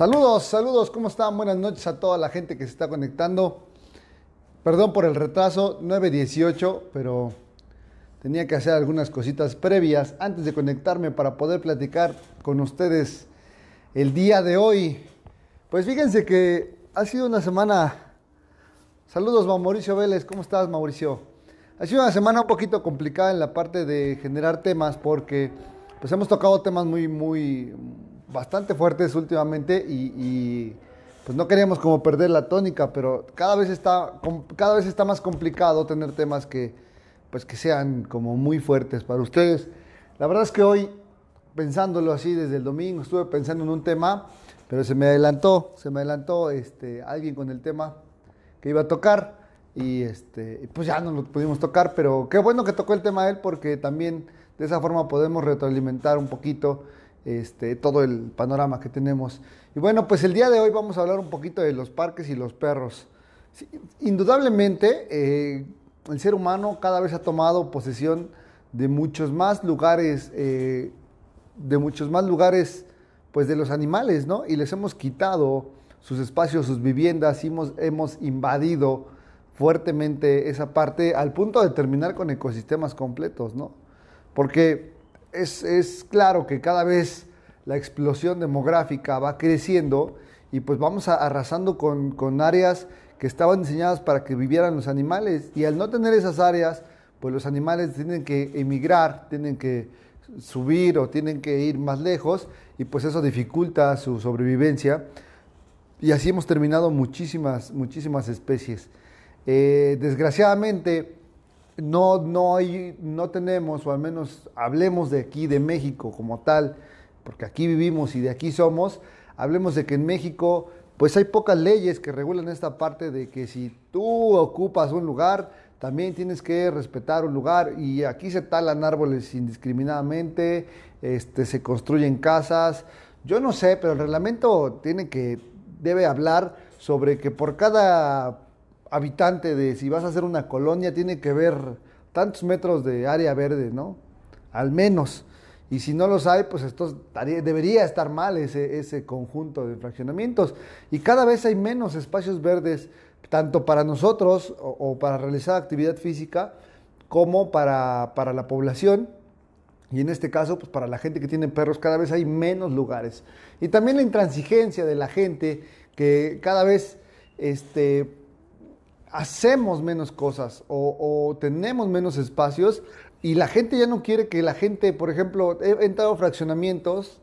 Saludos, saludos, ¿cómo están? Buenas noches a toda la gente que se está conectando. Perdón por el retraso, 9.18, pero tenía que hacer algunas cositas previas antes de conectarme para poder platicar con ustedes el día de hoy. Pues fíjense que ha sido una semana... Saludos, Mauricio Vélez, ¿cómo estás, Mauricio? Ha sido una semana un poquito complicada en la parte de generar temas porque pues hemos tocado temas muy, muy, bastante fuertes últimamente y, pues no queríamos como perder la tónica, pero cada vez está, cada vez está más complicado tener temas que, pues que sean como muy fuertes para ustedes. La verdad es que hoy, pensándolo así desde el domingo, estuve pensando en un tema, pero se me adelantó, se me adelantó este, alguien con el tema que iba a tocar y este, pues ya no lo pudimos tocar, pero qué bueno que tocó el tema él porque también de esa forma podemos retroalimentar un poquito este, todo el panorama que tenemos. Y bueno, pues el día de hoy vamos a hablar un poquito de los parques y los perros. indudablemente, eh, el ser humano cada vez ha tomado posesión de muchos más lugares, eh, de muchos más lugares, pues de los animales, ¿no? Y les hemos quitado sus espacios, sus viviendas, hemos, hemos invadido fuertemente esa parte al punto de terminar con ecosistemas completos, ¿no? Porque es, claro que cada vez la explosión demográfica va creciendo y pues vamos arrasando con, áreas que estaban diseñadas para que vivieran los animales y al no tener esas áreas, pues los animales tienen que emigrar, tienen que subir o tienen que ir más lejos y pues eso dificulta su sobrevivencia y así hemos terminado muchísimas, muchísimas especies. Eh, desgraciadamente, no, no, hay, no tenemos, o al menos hablemos de aquí, de México como tal, porque aquí vivimos y de aquí somos, hablemos de que en México pues hay pocas leyes que regulan esta parte de que si tú ocupas un lugar, también tienes que respetar un lugar y aquí se talan árboles indiscriminadamente, este, se construyen casas. Yo no sé, pero el reglamento tiene que, debe hablar sobre que por cada habitante de si vas a hacer una colonia tiene que ver tantos metros de área verde, ¿no? Al menos. Y si no los hay, pues esto debería estar mal ese, ese conjunto de fraccionamientos. Y cada vez hay menos espacios verdes, tanto para nosotros o, para realizar actividad física, como para, para, la población. Y en este caso, pues para la gente que tiene perros, cada vez hay menos lugares. Y también la intransigencia de la gente, que cada vez este, hacemos menos cosas o, tenemos menos espacios y la gente ya no quiere que la gente, por ejemplo, he entrado a fraccionamientos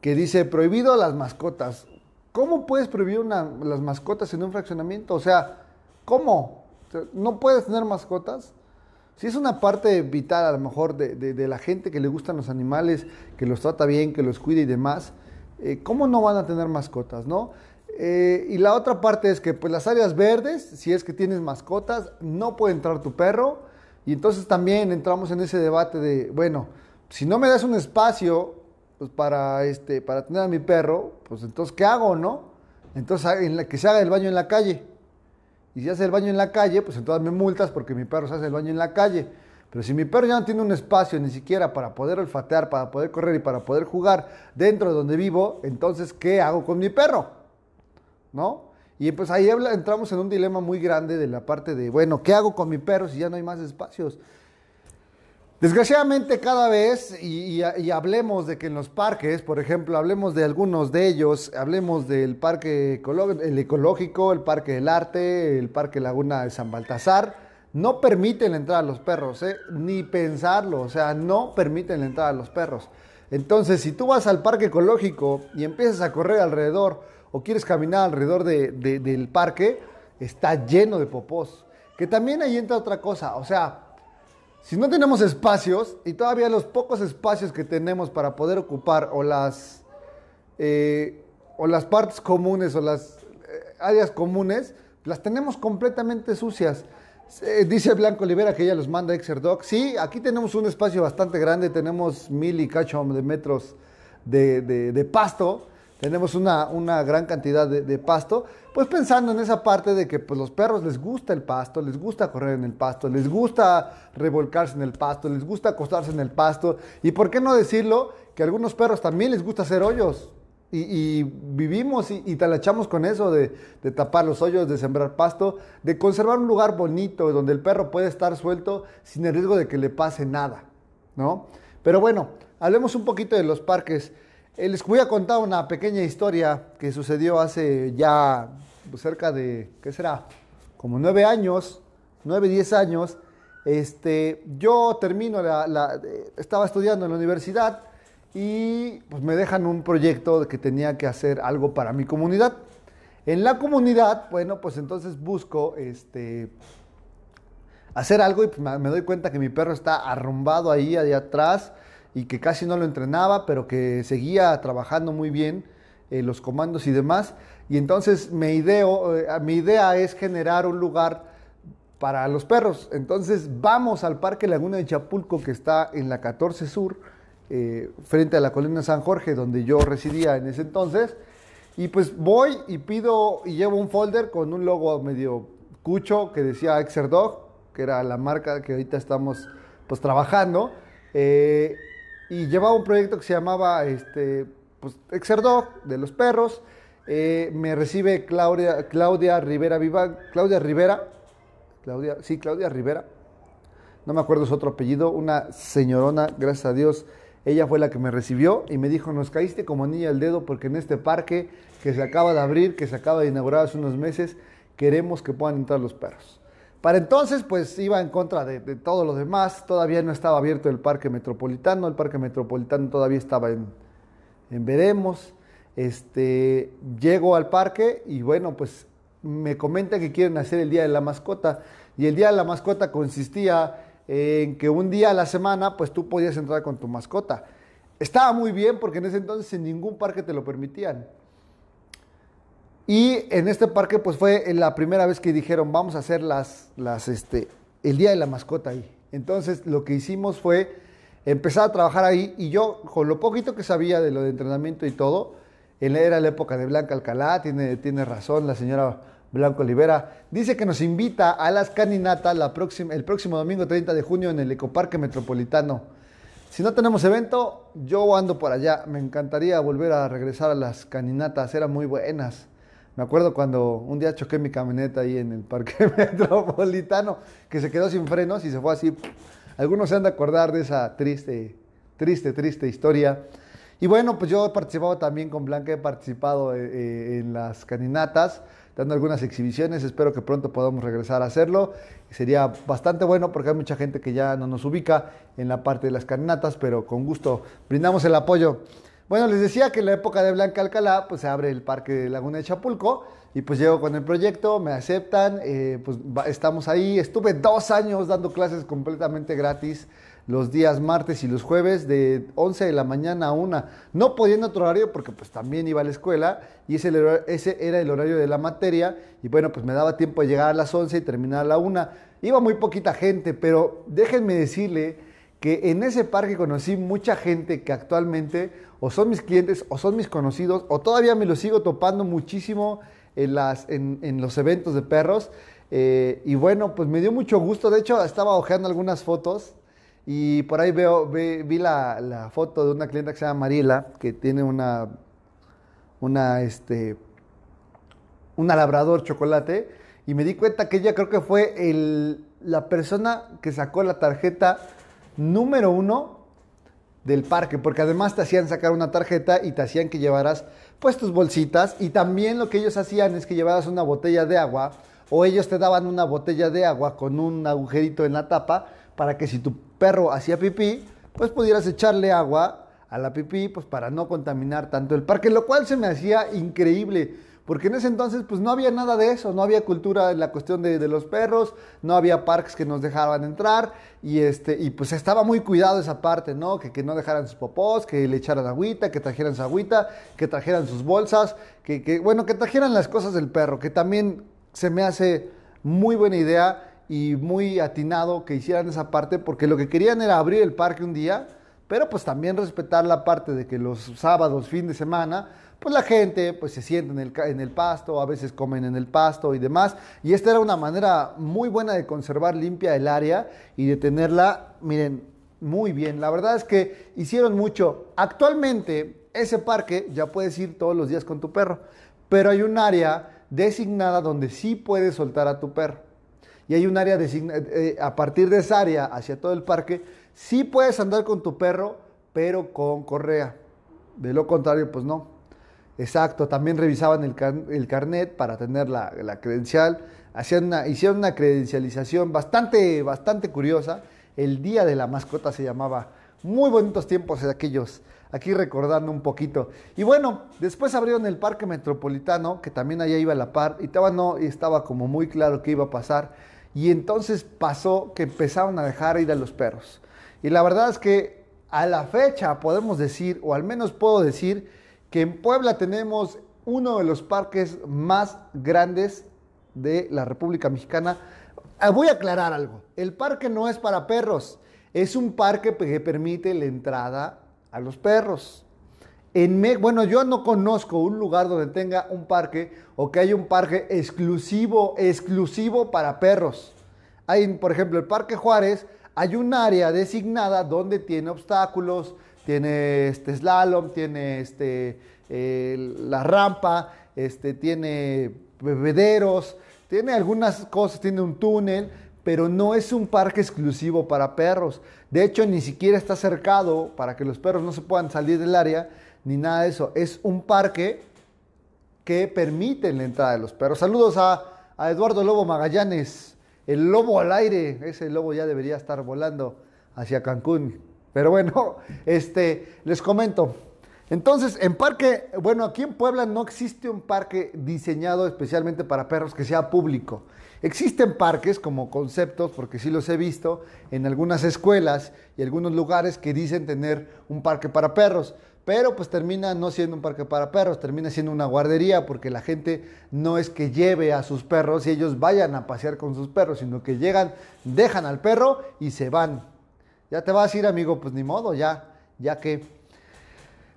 que dice prohibido las mascotas. ¿Cómo puedes prohibir las mascotas en un fraccionamiento? O sea, ¿cómo? ¿No puedes tener mascotas? Si es una parte vital a lo mejor de, la gente que le gustan los animales, que los trata bien, que los cuida y demás, eh, ¿cómo no van a tener mascotas, no? Eh, y la otra parte es que pues las áreas verdes, si es que tienes mascotas, no puede entrar tu perro. Y entonces también entramos en ese debate de, bueno, si no me das un espacio pues, para, este, para tener a mi perro, pues entonces, ¿qué hago, no? Entonces, en que se haga el baño en la calle. Y si hace el baño en la calle, pues entonces me multas porque mi perro se hace el baño en la calle. Pero si mi perro ya no tiene un espacio ni siquiera para poder olfatear, para poder correr y para poder jugar dentro de donde vivo, entonces, ¿qué hago con mi perro? ¿No? Y pues ahí entramos en un dilema muy grande de la parte de, bueno, ¿qué hago con mi perro si ya no hay más espacios? Desgraciadamente cada vez, y, hablemos de que en los parques, por ejemplo, hablemos de algunos de ellos, hablemos del parque el ecológico, el parque del arte, el parque Laguna de San Baltasar, no permiten la entrada a los perros, ¿eh? ni pensarlo, o sea, no permiten la entrada a los perros. Entonces, si tú vas al parque ecológico y empiezas a correr alrededor, o quieres caminar alrededor del parque, está lleno de popós. Que también ahí entra otra cosa, o sea, si no tenemos espacios y todavía los pocos espacios que tenemos para poder ocupar o las, eh, o las partes comunes o las eh, áreas comunes, las tenemos completamente sucias. Eh, dice Blanco Olivera que ella los manda Exerdoc. Sí, aquí tenemos un espacio bastante grande, tenemos mil y cacho de metros de, de pasto tenemos una, una gran cantidad de, pasto, pues pensando en esa parte de que pues, los perros les gusta el pasto, les gusta correr en el pasto, les gusta revolcarse en el pasto, les gusta acostarse en el pasto, y por qué no decirlo, que a algunos perros también les gusta hacer hoyos, y, vivimos y, y, talachamos con eso de, de, tapar los hoyos, de sembrar pasto, de conservar un lugar bonito donde el perro puede estar suelto sin el riesgo de que le pase nada, ¿no? Pero bueno, hablemos un poquito de los parques. Eh, les voy a contar una pequeña historia que sucedió hace ya pues, cerca de, ¿qué será? Como nueve años, nueve, diez años. Este, yo termino, la, estaba estudiando en la universidad y pues me dejan un proyecto de que tenía que hacer algo para mi comunidad. En la comunidad, bueno, pues entonces busco este, hacer algo y pues, me doy cuenta que mi perro está arrumbado ahí, allá atrás y que casi no lo entrenaba, pero que seguía trabajando muy bien eh, los comandos y demás. Y entonces me ideo, eh, mi idea es generar un lugar para los perros. Entonces vamos al Parque Laguna de Chapulco, que está en la 14 Sur, eh, frente a la colina San Jorge, donde yo residía en ese entonces. Y pues voy y pido y llevo un folder con un logo medio cucho que decía Exerdog, que era la marca que ahorita estamos pues trabajando. Y llevaba un proyecto que se llamaba este, pues, Exerdog de los perros. Eh, me recibe Claudia, Claudia Rivera Viva, Claudia Rivera, Claudia, sí, Claudia Rivera, no me acuerdo su otro apellido, una señorona, gracias a Dios, ella fue la que me recibió y me dijo, nos caíste como niña al dedo porque en este parque que se acaba de abrir, que se acaba de inaugurar hace unos meses, queremos que puedan entrar los perros. Para entonces, pues iba en contra de, todo lo demás. Todavía no estaba abierto el parque metropolitano. El parque metropolitano todavía estaba en, en veremos. Este, llego al parque y bueno, pues me comenta que quieren hacer el Día de la Mascota. Y el Día de la Mascota consistía en que un día a la semana, pues tú podías entrar con tu mascota. Estaba muy bien porque en ese entonces en ningún parque te lo permitían. Y en este parque, pues fue la primera vez que dijeron, vamos a hacer las, las, este, el día de la mascota ahí. Entonces, lo que hicimos fue empezar a trabajar ahí y yo, con lo poquito que sabía de lo de entrenamiento y todo, era la época de Blanca Alcalá, tiene, tiene razón la señora Blanco Olivera, dice que nos invita a las caninatas la próxima, el próximo domingo 30 de junio en el Ecoparque Metropolitano. Si no tenemos evento, yo ando por allá. Me encantaría volver a regresar a las caninatas, eran muy buenas. Me acuerdo cuando un día choqué mi camioneta ahí en el parque metropolitano, que se quedó sin frenos y se fue así. Algunos se han de acordar de esa triste, triste, triste historia. Y bueno, pues yo he participado también con Blanca, he participado eh, eh, en las caninatas, dando algunas exhibiciones. Espero que pronto podamos regresar a hacerlo. Sería bastante bueno porque hay mucha gente que ya no nos ubica en la parte de las caninatas, pero con gusto brindamos el apoyo. Bueno, les decía que en la época de Blanca Alcalá, pues se abre el Parque de Laguna de Chapulco y pues llego con el proyecto, me aceptan, eh, pues estamos ahí. Estuve dos años dando clases completamente gratis los días martes y los jueves de 11 de la mañana a 1. No en otro horario porque pues también iba a la escuela y ese, ese era el horario de la materia y bueno, pues me daba tiempo de llegar a las 11 y terminar a la 1. Iba muy poquita gente, pero déjenme decirle que en ese parque conocí mucha gente que actualmente o son mis clientes o son mis conocidos o todavía me los sigo topando muchísimo en, las, en, los eventos de perros. Eh, y bueno, pues me dio mucho gusto. De hecho, estaba hojeando algunas fotos y por ahí veo, vi, la, la, foto de una clienta que se llama Mariela, que tiene una, una, este, una labrador chocolate. Y me di cuenta que ella creo que fue el, la persona que sacó la tarjeta número uno del parque, porque además te hacían sacar una tarjeta y te hacían que llevaras pues tus bolsitas y también lo que ellos hacían es que llevaras una botella de agua o ellos te daban una botella de agua con un agujerito en la tapa para que si tu perro hacía pipí, pues pudieras echarle agua a la pipí pues para no contaminar tanto el parque, lo cual se me hacía increíble porque en ese entonces pues no había nada de eso, no había cultura en la cuestión de, los perros, no había parques que nos dejaban entrar y, este, y pues estaba muy cuidado esa parte, ¿no? Que, que no dejaran sus popós, que le echaran agüita, que trajeran su agüita, que trajeran sus bolsas, que, que bueno, que trajeran las cosas del perro, que también se me hace muy buena idea y muy atinado que hicieran esa parte porque lo que querían era abrir el parque un día, pero pues también respetar la parte de que los sábados, fin de semana, pues la gente pues se siente en el, en el pasto, a veces comen en el pasto y demás. Y esta era una manera muy buena de conservar limpia el área y de tenerla, miren, muy bien. La verdad es que hicieron mucho. Actualmente ese parque ya puedes ir todos los días con tu perro, pero hay un área designada donde sí puedes soltar a tu perro. Y hay un área designada, eh, a partir de esa área hacia todo el parque, sí puedes andar con tu perro, pero con correa. De lo contrario, pues no. Exacto, también revisaban el, carnet para tener la, credencial, hacían una, hicieron una credencialización bastante, bastante curiosa. El Día de la Mascota se llamaba. Muy bonitos tiempos aquellos, aquí recordando un poquito. Y bueno, después abrieron el Parque Metropolitano, que también allá iba a la par, y estaba, no, estaba como muy claro qué iba a pasar. Y entonces pasó que empezaron a dejar ir a los perros. Y la verdad es que a la fecha podemos decir, o al menos puedo decir, que en Puebla tenemos uno de los parques más grandes de la República Mexicana. Ah, voy a aclarar algo. El parque no es para perros. Es un parque que permite la entrada a los perros. En bueno, yo no conozco un lugar donde tenga un parque o que haya un parque exclusivo, exclusivo para perros. Hay, por ejemplo, el Parque Juárez, hay un área designada donde tiene obstáculos, tiene este slalom, tiene este, la rampa, este, tiene bebederos, tiene algunas cosas, tiene un túnel, pero no es un parque exclusivo para perros. De hecho, ni siquiera está cercado para que los perros no se puedan salir del área, ni nada de eso. Es un parque que permite la entrada de los perros. Saludos a Eduardo Lobo Magallanes, el lobo al aire. Ese lobo ya debería estar volando hacia Cancún. Pero bueno, este, les comento. Entonces, en parque, bueno, aquí en Puebla no existe un parque diseñado especialmente para perros que sea público. Existen parques como conceptos, porque sí los he visto, en algunas escuelas y algunos lugares que dicen tener un parque para perros, pero pues termina no siendo un parque para perros, termina siendo una guardería, porque la gente no es que lleve a sus perros y ellos vayan a pasear con sus perros, sino que llegan, dejan al perro y se van. Ya te vas a ir, amigo, pues ni modo, ya, ya que.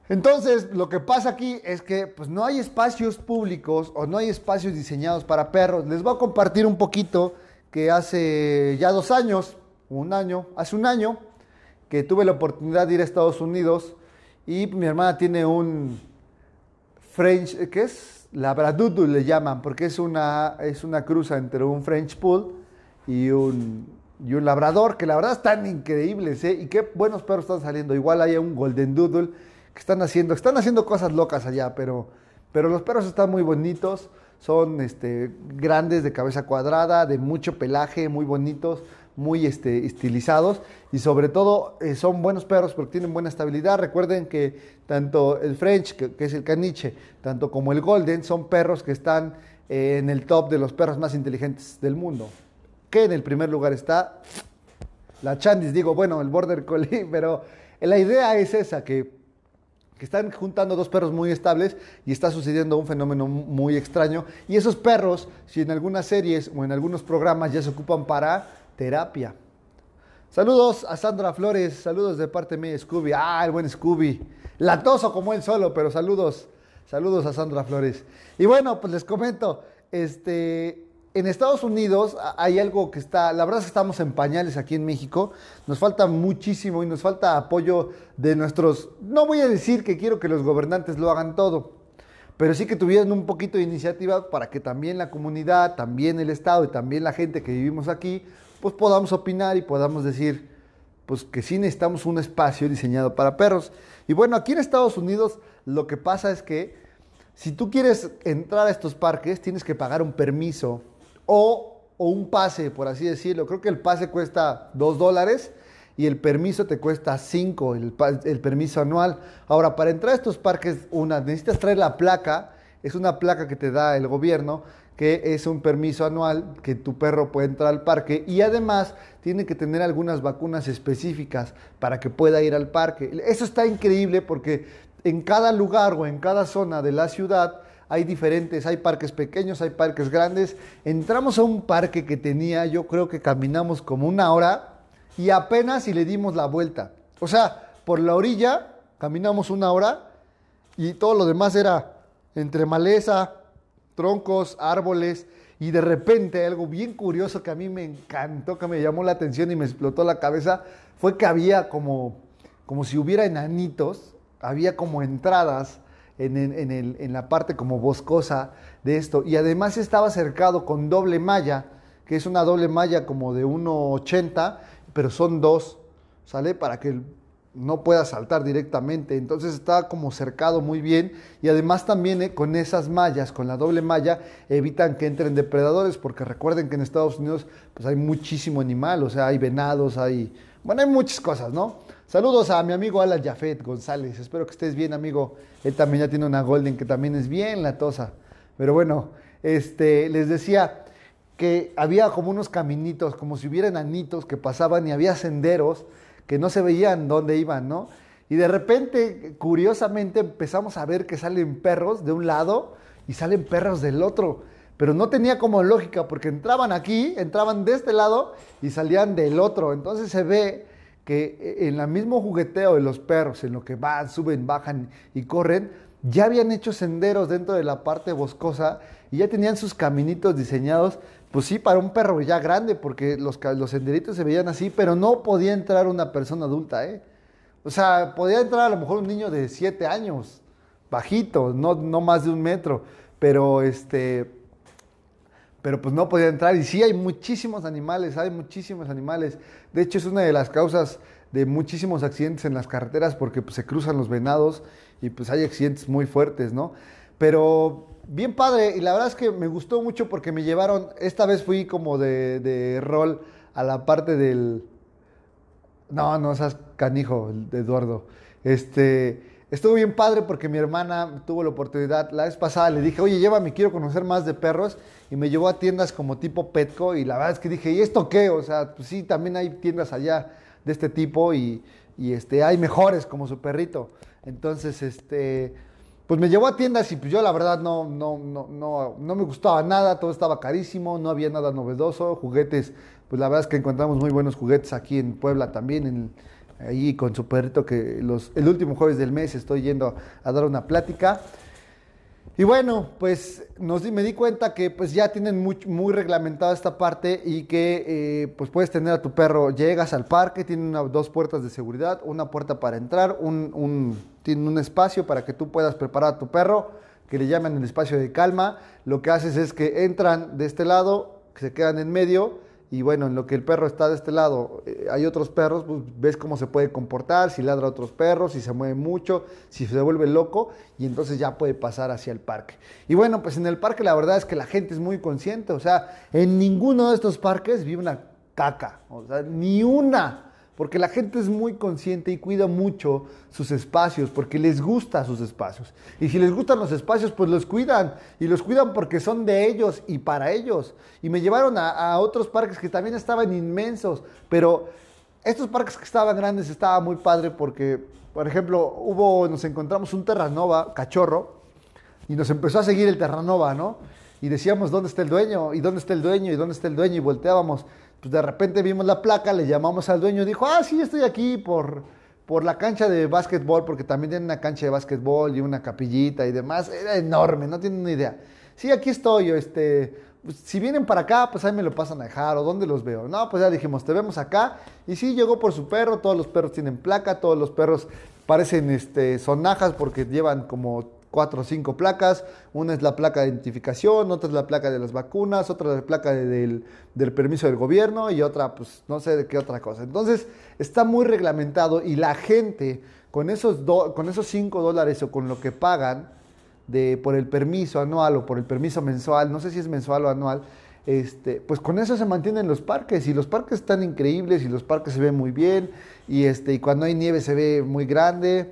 Entonces, lo que pasa aquí es que pues, no hay espacios públicos o no hay espacios diseñados para perros. Les voy a compartir un poquito que hace ya dos años, un año, hace un año, que tuve la oportunidad de ir a Estados Unidos y mi hermana tiene un French, ¿qué es? Labradoodle le llaman, porque es una, es una cruza entre un French Pool y un, y un labrador, que la verdad están increíbles, ¿eh? Y qué buenos perros están saliendo. Igual hay un Golden Doodle que están haciendo, están haciendo cosas locas allá, pero, pero los perros están muy bonitos, son este, grandes, de cabeza cuadrada, de mucho pelaje, muy bonitos, muy este, estilizados y sobre todo eh, son buenos perros porque tienen buena estabilidad. Recuerden que tanto el French, que, es el caniche, tanto como el Golden, son perros que están eh, en el top de los perros más inteligentes del mundo que en el primer lugar está la Chandis, digo, bueno, el Border Collie, pero la idea es esa, que, que, están juntando dos perros muy estables y está sucediendo un fenómeno muy extraño. Y esos perros, si en algunas series o en algunos programas ya se ocupan para terapia. Saludos a Sandra Flores, saludos de parte mía, Scooby. Ah, el buen Scooby. Latoso como él solo, pero saludos, saludos a Sandra Flores. Y bueno, pues les comento, este, en Estados Unidos hay algo que está, la verdad es que estamos en pañales aquí en México, nos falta muchísimo y nos falta apoyo de nuestros, no voy a decir que quiero que los gobernantes lo hagan todo, pero sí que tuvieran un poquito de iniciativa para que también la comunidad, también el Estado y también la gente que vivimos aquí, pues podamos opinar y podamos decir, pues que sí necesitamos un espacio diseñado para perros. Y bueno, aquí en Estados Unidos lo que pasa es que si tú quieres entrar a estos parques, tienes que pagar un permiso o, un pase, por así decirlo. Creo que el pase cuesta 2 dólares y el permiso te cuesta 5, el, permiso anual. Ahora, para entrar a estos parques, necesitas traer la placa Es una placa que te da el gobierno que es un permiso anual que tu perro puede entrar al parque y además tiene que tener algunas vacunas específicas para que pueda ir al parque. Eso está increíble porque en cada lugar o en cada zona de la ciudad hay diferentes, hay parques pequeños, hay parques grandes. Entramos a un parque que tenía, yo creo que caminamos como una hora y apenas si le dimos la vuelta. O sea, por la orilla caminamos una hora y todo lo demás era entre maleza, troncos, árboles, y de repente algo bien curioso que a mí me encantó, que me llamó la atención y me explotó la cabeza, fue que había como, como si hubiera enanitos, había como entradas en, en, la parte como boscosa de esto, y además estaba cercado con doble malla, que es una doble malla como de 1,80, pero son dos, ¿sale? Para que el no pueda saltar directamente. Entonces está como cercado muy bien y además también eh, con esas mallas, con la doble malla, evitan que entren depredadores porque recuerden que en Estados Unidos pues hay muchísimo animal, o sea, hay venados, hay, bueno, hay muchas cosas, ¿no? Saludos a mi amigo Alan Jafet González, espero que estés bien, amigo. Él también ya tiene una Golden que también es bien latosa. Pero bueno, este, les decía que había como unos caminitos, como si hubiera anitos que pasaban y había senderos que no se veían dónde iban, ¿no? Y de repente, curiosamente, empezamos a ver que salen perros de un lado y salen perros del otro. Pero no tenía como lógica, porque entraban aquí, entraban de este lado y salían del otro. Entonces se ve que en el mismo jugueteo de los perros, en lo que van, suben, bajan y corren, ya habían hecho senderos dentro de la parte boscosa y ya tenían sus caminitos diseñados pues sí, para un perro ya grande, porque los, los senderitos se veían así, pero no podía entrar una persona adulta, ¿eh? O sea, podía entrar a lo mejor un niño de 7 años, bajito, no, no más de un metro, pero este, pero pues no podía entrar. Y sí hay muchísimos animales, hay muchísimos animales. De hecho, es una de las causas de muchísimos accidentes en las carreteras porque pues, se cruzan los venados y pues hay accidentes muy fuertes, ¿no? Pero bien padre y la verdad es que me gustó mucho porque me llevaron, esta vez fui como de, rol a la parte del... No, no seas canijo, de Eduardo. Este, estuvo bien padre porque mi hermana tuvo la oportunidad, la vez pasada le dije, oye, llévame, quiero conocer más de perros y me llevó a tiendas como tipo Petco y la verdad es que dije, ¿y esto qué? O sea, pues sí, también hay tiendas allá de este tipo y, y este, hay mejores como su perrito. Entonces, este pues me llevó a tiendas y pues yo la verdad no, no, no, no, no me gustaba nada, todo estaba carísimo, no había nada novedoso, juguetes, pues la verdad es que encontramos muy buenos juguetes aquí en Puebla también, en, ahí con su perrito que los, el último jueves del mes estoy yendo a dar una plática. Y bueno, pues me di cuenta que pues ya tienen muy, reglamentada esta parte y que eh, pues puedes tener a tu perro, llegas al parque, tiene dos puertas de seguridad, una puerta para entrar, un, un, tiene un espacio para que tú puedas preparar a tu perro, que le llaman el espacio de calma. Lo que haces es que entran de este lado, se quedan en medio y bueno, en lo que el perro está de este lado, eh, hay otros perros, pues ves cómo se puede comportar, si ladra otros perros, si se mueve mucho, si se vuelve loco, y entonces ya puede pasar hacia el parque. Y bueno, pues en el parque la verdad es que la gente es muy consciente, o sea, en ninguno de estos parques vive una caca, o sea, ni una porque la gente es muy consciente y cuida mucho sus espacios, porque les gusta sus espacios. Y si les gustan los espacios, pues los cuidan, y los cuidan porque son de ellos y para ellos. Y me llevaron a, otros parques que también estaban inmensos, pero estos parques que estaban grandes estaba muy padre porque, por ejemplo, hubo, nos encontramos un Terranova cachorro, y nos empezó a seguir el Terranova, ¿no? Y decíamos, ¿dónde está el dueño? ¿Y dónde está el dueño? ¿Y dónde está el dueño? Y volteábamos pues de repente vimos la placa, le llamamos al dueño, dijo, ah, sí, estoy aquí por, por la cancha de básquetbol, porque también tiene una cancha de básquetbol y una capillita y demás, era enorme, no tienen ni idea. Sí, aquí estoy, este, pues, si vienen para acá, pues ahí me lo pasan a dejar, o dónde los veo. No, pues ya dijimos, te vemos acá, y sí, llegó por su perro, todos los perros tienen placa, todos los perros parecen este, sonajas porque llevan como cuatro o cinco placas. Una es la placa de identificación, otra es la placa de las vacunas, otra es la placa del, permiso del gobierno y otra, pues no sé de qué otra cosa. Entonces, está muy reglamentado y la gente con esos, con esos cinco dólares o con lo que pagan de, por el permiso anual o por el permiso mensual, no sé si es mensual o anual, este, pues con eso se mantienen los parques y los parques están increíbles y los parques se ven muy bien y, este, y cuando hay nieve se ve muy grande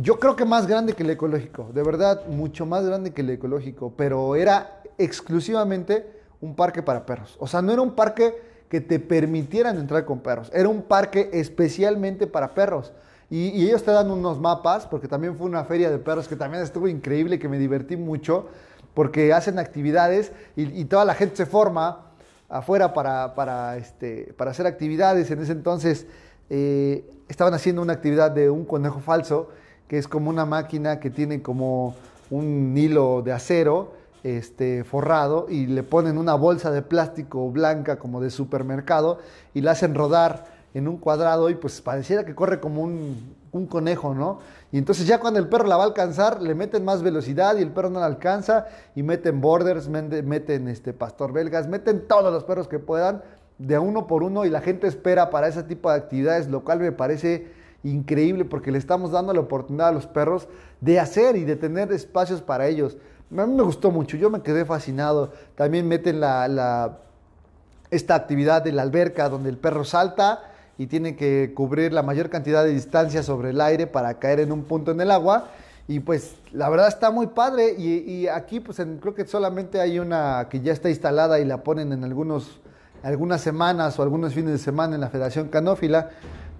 yo creo que más grande que el ecológico, de verdad, mucho más grande que el ecológico, pero era exclusivamente un parque para perros. O sea, no era un parque que te permitieran entrar con perros, era un parque especialmente para perros. Y, ellos te dan unos mapas, porque también fue una feria de perros que también estuvo increíble, que me divertí mucho, porque hacen actividades y, toda la gente se forma afuera para, para, este, para hacer actividades. En ese entonces eh, estaban haciendo una actividad de un conejo falso, que es como una máquina que tiene como un hilo de acero este, forrado y le ponen una bolsa de plástico blanca como de supermercado y la hacen rodar en un cuadrado y pues pareciera que corre como un, conejo, ¿no? Y entonces ya cuando el perro la va a alcanzar, le meten más velocidad y el perro no la alcanza y meten borders, meten este pastor belgas, meten todos los perros que puedan de uno por uno y la gente espera para ese tipo de actividades, lo cual me parece increíble porque le estamos dando la oportunidad a los perros de hacer y de tener espacios para ellos. A mí me gustó mucho, yo me quedé fascinado. También meten la, esta actividad de la alberca donde el perro salta y tiene que cubrir la mayor cantidad de distancia sobre el aire para caer en un punto en el agua. Y pues la verdad está muy padre y, aquí pues creo que solamente hay una que ya está instalada y la ponen en algunos, algunas semanas o algunos fines de semana en la Federación Canófila.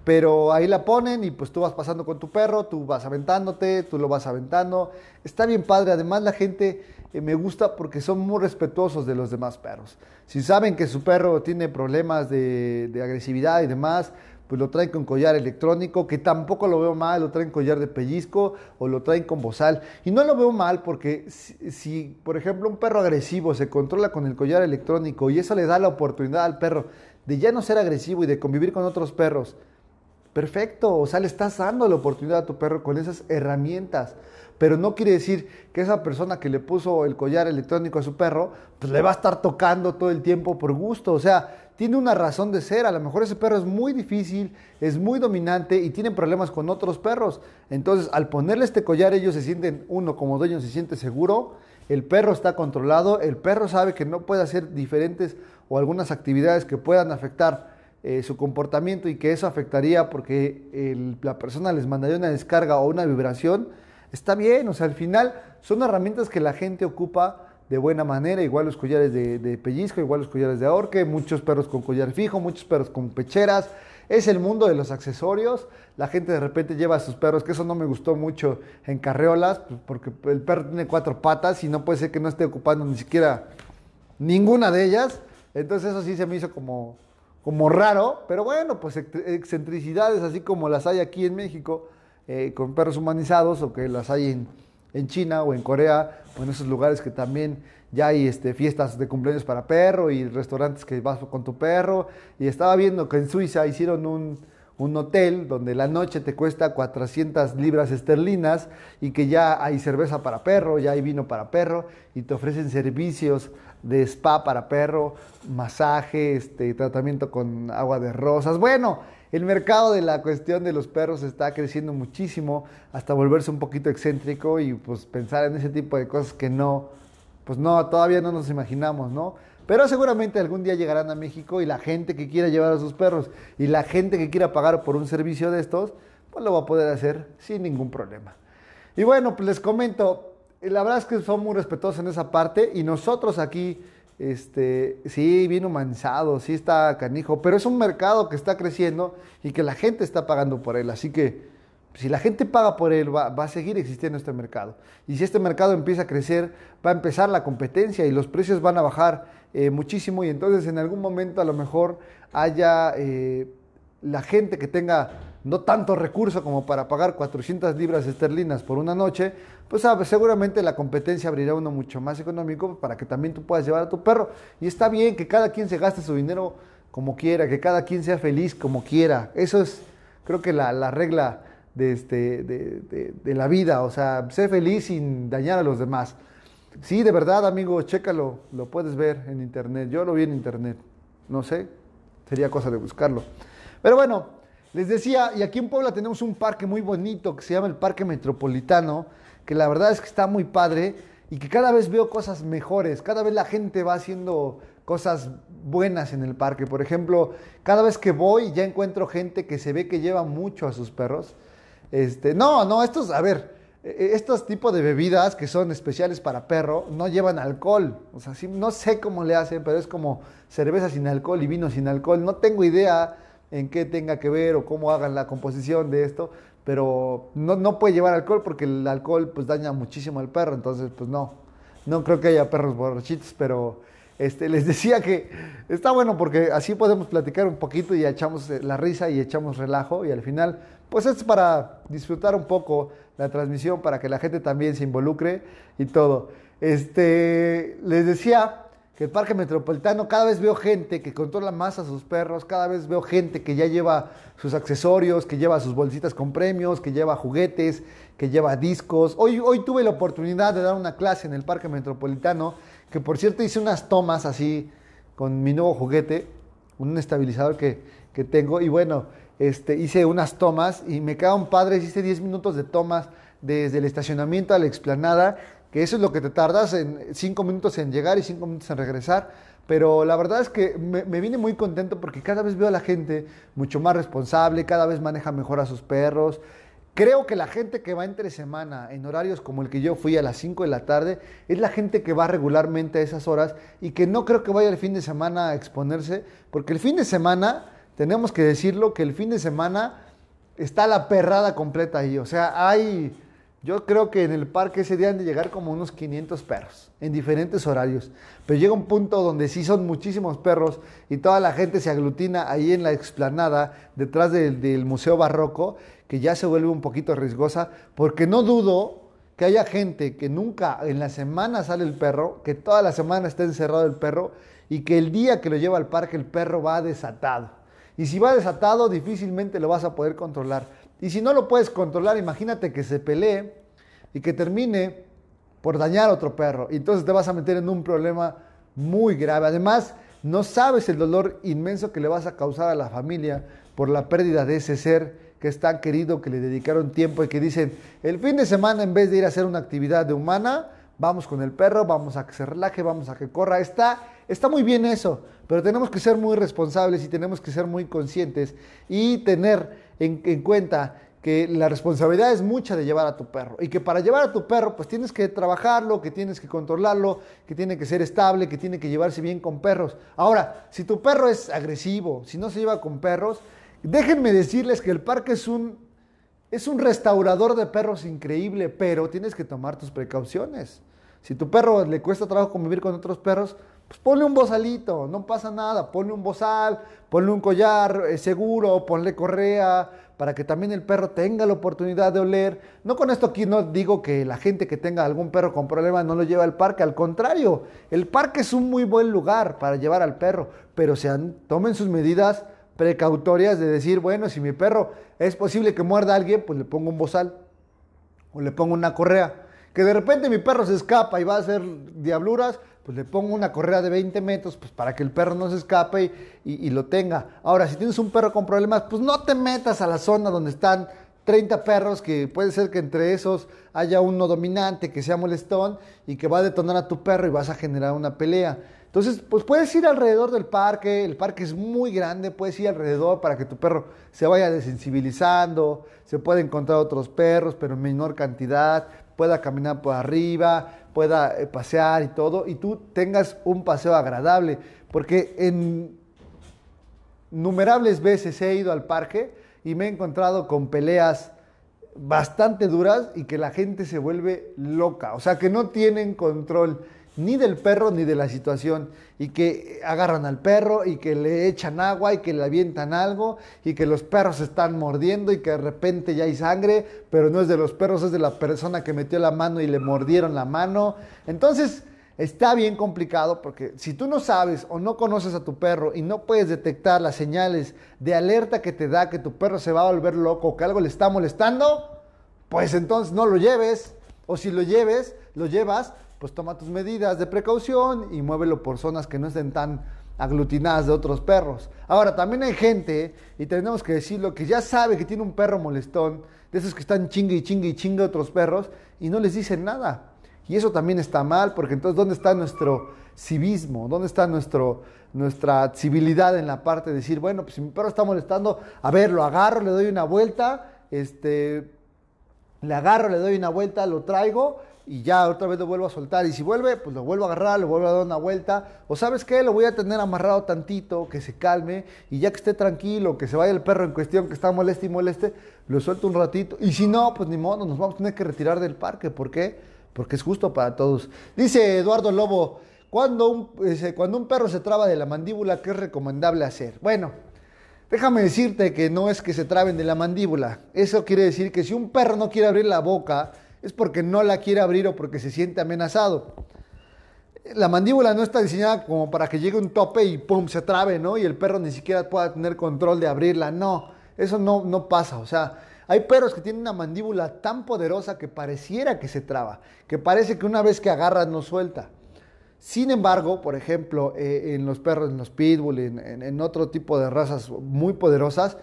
Pero ahí la ponen y pues tú vas pasando con tu perro, tú vas aventándote, tú lo vas aventando. Está bien padre. Además la gente eh, me gusta porque son muy respetuosos de los demás perros. Si saben que su perro tiene problemas de, agresividad y demás, pues lo traen con collar electrónico, que tampoco lo veo mal, lo traen collar de pellizco o lo traen con bozal. Y no lo veo mal porque si, si, por ejemplo, un perro agresivo se controla con el collar electrónico y eso le da la oportunidad al perro de ya no ser agresivo y de convivir con otros perros, perfecto, o sea, le estás dando la oportunidad a tu perro con esas herramientas pero no quiere decir que esa persona que le puso el collar electrónico a su perro, pues le va a estar tocando todo el tiempo por gusto. O sea, tiene una razón de ser. A lo mejor ese perro es muy difícil, es muy dominante y tiene problemas con otros perros. Entonces, al ponerle este collar, ellos se sienten, uno como dueño se siente seguro, el perro está controlado, el perro sabe que no puede hacer diferentes o algunas actividades que puedan afectar eh, su comportamiento y que eso afectaría porque la persona les mandaría una descarga o una vibración está bien, o sea, al final son herramientas que la gente ocupa de buena manera, igual los collares de, pellizco, igual los collares de ahorque, muchos perros con collar fijo, muchos perros con pecheras. Es el mundo de los accesorios. La gente de repente lleva a sus perros, que eso no me gustó mucho en carreolas, pues, porque el perro tiene cuatro patas y no puede ser que no esté ocupando ni siquiera ninguna de ellas. Entonces eso sí se me hizo como, como raro, pero bueno, pues excentricidades así como las hay aquí en México, eh, con perros humanizados o que las hay en, en, China o en Corea o en esos lugares que también ya hay este, fiestas de cumpleaños para perro y restaurantes que vas con tu perro. Y estaba viendo que en Suiza hicieron un, un hotel donde la noche te cuesta 400 libras esterlinas y que ya hay cerveza para perro, ya hay vino para perro y te ofrecen servicios de spa para perro, masaje, este, tratamiento con agua de rosas. Bueno, el mercado de la cuestión de los perros está creciendo muchísimo hasta volverse un poquito excéntrico y pues pensar en ese tipo de cosas que no, pues no, todavía no nos imaginamos, ¿no? Pero seguramente algún día llegarán a México y la gente que quiera llevar a sus perros y la gente que quiera pagar por un servicio de estos, pues lo va a poder hacer sin ningún problema. Y bueno, pues les comento, la verdad es que son muy respetuosos en esa parte y nosotros aquí este, sí, bien humanizado, sí está canijo, pero es un mercado que está creciendo y que la gente está pagando por él. Así que si la gente paga por él, va, a seguir existiendo este mercado. Y si este mercado empieza a crecer, va a empezar la competencia y los precios van a bajar eh, muchísimo y entonces en algún momento a lo mejor haya eh, la gente que tenga no tanto recurso como para pagar 400 libras esterlinas por una noche, pues seguramente la competencia abrirá uno mucho más económico para que también tú puedas llevar a tu perro. Y está bien que cada quien se gaste su dinero como quiera, que cada quien sea feliz como quiera. Eso es, creo que la, regla de, este, de, de, la vida, o sea, sé feliz sin dañar a los demás. Sí, de verdad, amigo, chécalo, lo puedes ver en internet. Yo lo vi en internet, no sé, sería cosa de buscarlo. Pero bueno, les decía, y aquí en Puebla tenemos un parque muy bonito que se llama el Parque Metropolitano, que la verdad es que está muy padre y que cada vez veo cosas mejores, cada vez la gente va haciendo cosas buenas en el parque. Por ejemplo, cada vez que voy ya encuentro gente que se ve que lleva mucho a sus perros. Este, no, no, estos, a ver, e, e, estos tipos de bebidas que son especiales para perro no llevan alcohol. O sea, no sé cómo le hacen, pero es como cerveza sin alcohol y vino sin alcohol. No tengo idea en qué tenga que ver o cómo hagan la composición de esto, pero no, no puede llevar alcohol porque el alcohol pues daña muchísimo al perro, entonces pues no, no creo que haya perros borrachitos, pero este, les decía que está bueno porque así podemos platicar un poquito y echamos eh, la risa y echamos relajo y al final pues es para disfrutar un poco la transmisión, para que la gente también se involucre y todo. Este, les decía que el Parque Metropolitano cada vez veo gente que controla más a sus perros, cada vez veo gente que ya lleva sus accesorios, que lleva sus bolsitas con premios, que lleva juguetes, que lleva discos. Hoy, hoy tuve la oportunidad de dar una clase en el Parque Metropolitano, que por cierto hice unas tomas así con mi nuevo juguete, un estabilizador que, que tengo, y bueno, este, hice unas tomas y me quedaron padres, hice 10 minutos de tomas desde el estacionamiento a la explanada, que eso es lo que te tardas en 5 minutos en llegar y 5 minutos en regresar. Pero la verdad es que me, me, vine muy contento porque cada vez veo a la gente mucho más responsable, cada vez maneja mejor a sus perros. Creo que la gente que va entre semana en horarios como el que yo fui a las 5 de la tarde es la gente que va regularmente a esas horas y que no creo que vaya el fin de semana a exponerse, porque el fin de semana tenemos que decirlo que el fin de semana está la perrada completa ahí. O sea, hay, yo creo que en el parque ese día han de llegar como unos 500 perros en diferentes horarios. Pero llega un punto donde sí son muchísimos perros y toda la gente se aglutina ahí en la explanada detrás del, Museo Barroco, que ya se vuelve un poquito riesgosa, porque no dudo que haya gente que nunca en la semana sale el perro, que toda la semana está encerrado el perro y que el día que lo lleva al parque el perro va desatado. Y si va desatado, difícilmente lo vas a poder controlar. Y si no lo puedes controlar, imagínate que se pelee y que termine por dañar a otro perro. Y entonces te vas a meter en un problema muy grave. Además, no sabes el dolor inmenso que le vas a causar a la familia por la pérdida de ese ser que es tan querido, que le dedicaron tiempo y que dicen, el fin de semana en vez de ir a hacer una actividad de humana, vamos con el perro, vamos a que se relaje, vamos a que corra. Está, está muy bien eso, pero tenemos que ser muy responsables y tenemos que ser muy conscientes y tener en, en, cuenta que la responsabilidad es mucha de llevar a tu perro y que para llevar a tu perro pues tienes que trabajarlo, que tienes que controlarlo, que tiene que ser estable, que tiene que llevarse bien con perros. Ahora, si tu perro es agresivo, si no se lleva con perros, déjenme decirles que el parque es un es un restaurador de perros increíble, pero tienes que tomar tus precauciones. Si tu perro le cuesta trabajo convivir con otros perros, pues ponle un bozalito, no pasa nada, ponle un bozal, ponle un collar eh, seguro, ponle correa, para que también el perro tenga la oportunidad de oler. No con esto aquí no digo que la gente que tenga algún perro con problemas no lo lleve al parque, al contrario, el parque es un muy buen lugar para llevar al perro, pero sean, tomen sus medidas precautorias de decir, bueno, si mi perro es posible que muerda a alguien, pues le pongo un bozal o le pongo una correa. Que de repente mi perro se escapa y va a hacer diabluras, pues le pongo una correa de 20 metros pues para que el perro no se escape y, y, lo tenga. Ahora, si tienes un perro con problemas, pues no te metas a la zona donde están 30 perros, que puede ser que entre esos haya uno dominante que sea molestón y que va a detonar a tu perro y vas a generar una pelea. Entonces, pues puedes ir alrededor del parque, el parque es muy grande, puedes ir alrededor para que tu perro se vaya desensibilizando, se puede encontrar otros perros, pero en menor cantidad, pueda caminar por arriba, pueda eh, pasear y todo, y tú tengas un paseo agradable, porque en innumerables veces he ido al parque y me he encontrado con peleas bastante duras y que la gente se vuelve loca, o sea, que no tienen control ni del perro ni de la situación y que agarran al perro y que le echan agua y que le avientan algo y que los perros están mordiendo y que de repente ya hay sangre, pero no es de los perros, es de la persona que metió la mano y le mordieron la mano. Entonces está bien complicado porque si tú no sabes o no conoces a tu perro y no puedes detectar las señales de alerta que te da que tu perro se va a volver loco o que algo le está molestando, pues entonces no lo lleves. O si lo lleves, lo llevas, pues toma tus medidas de precaución y muévelo por zonas que no estén tan aglutinadas de otros perros. Ahora, también hay gente, y tenemos que decirlo, que ya sabe que tiene un perro molestón, de esos que están chingue y chingue y chingue otros perros, y no les dicen nada. Y eso también está mal, porque entonces, ¿dónde está nuestro civismo? ¿Dónde está nuestro, nuestra civilidad en la parte de decir, bueno, pues si mi perro está molestando, a ver, lo agarro, le doy una vuelta, este, le agarro, le doy una vuelta, lo traigo y ya otra vez lo vuelvo a soltar. Y si vuelve, pues lo vuelvo a agarrar, lo vuelvo a dar una vuelta. O sabes qué, lo voy a tener amarrado tantito, que se calme y ya que esté tranquilo, que se vaya el perro en cuestión, que está moleste y moleste, lo suelto un ratito. Y si no, pues ni modo, nos vamos a tener que retirar del parque. ¿Por qué? Porque es justo para todos. Dice Eduardo Lobo, cuando un, cuando un perro se traba de la mandíbula, ¿qué es recomendable hacer? Bueno, déjame decirte que no es que se traben de la mandíbula. Eso quiere decir que si un perro no quiere abrir la boca, es porque no la quiere abrir o porque se siente amenazado. La mandíbula no está diseñada como para que llegue un tope y pum, se trabe, ¿no? Y el perro ni siquiera pueda tener control de abrirla. No, eso no, no pasa. O sea, hay perros que tienen una mandíbula tan poderosa que pareciera que se traba, que parece que una vez que agarra no suelta. Sin embargo, por ejemplo, eh, en los perros, en los pitbull, en, en, otro tipo de razas muy poderosas,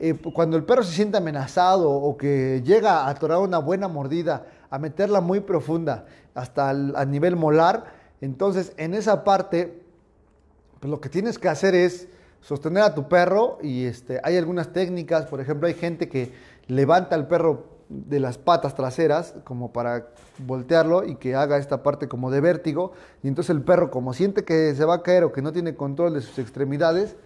eh, cuando el perro se siente amenazado o que llega a atorar una buena mordida, a meterla muy profunda hasta el, a nivel molar, entonces en esa parte, pues lo que tienes que hacer es sostener a tu perro y este, hay algunas técnicas, por ejemplo, hay gente que levanta al perro de las patas traseras como para voltearlo y que haga esta parte como de vértigo y entonces el perro como siente que se va a caer o que no tiene control de sus extremidades,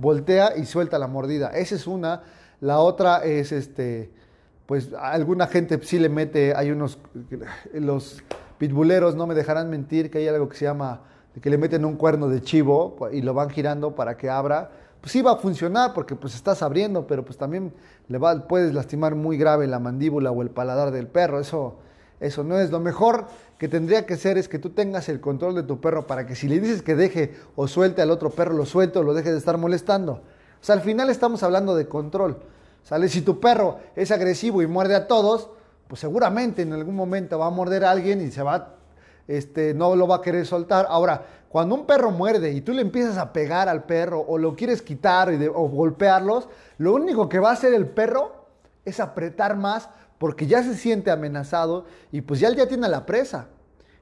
voltea y suelta la mordida. Esa es una. La otra es este, pues alguna gente sí le mete, hay unos, los pitbuleros no me dejarán mentir que hay algo que se llama, que le meten un cuerno de chivo y lo van girando para que abra. Pues sí va a funcionar porque pues estás abriendo, pero pues también le va, puedes lastimar muy grave la mandíbula o el paladar del perro. Eso, eso no es lo mejor que tendría que ser es que tú tengas el control de tu perro para que si le dices que deje o suelte al otro perro, lo suelte o lo deje de estar molestando. O sea, al final estamos hablando de control. ¿Sale? Si tu perro es agresivo y muerde a todos, pues seguramente en algún momento va a morder a alguien y se va, este, no lo va a querer soltar. Ahora, cuando un perro muerde y tú le empiezas a pegar al perro o lo quieres quitar o golpearlos, lo único que va a hacer el perro es apretar más porque ya se siente amenazado y pues ya él ya tiene la presa.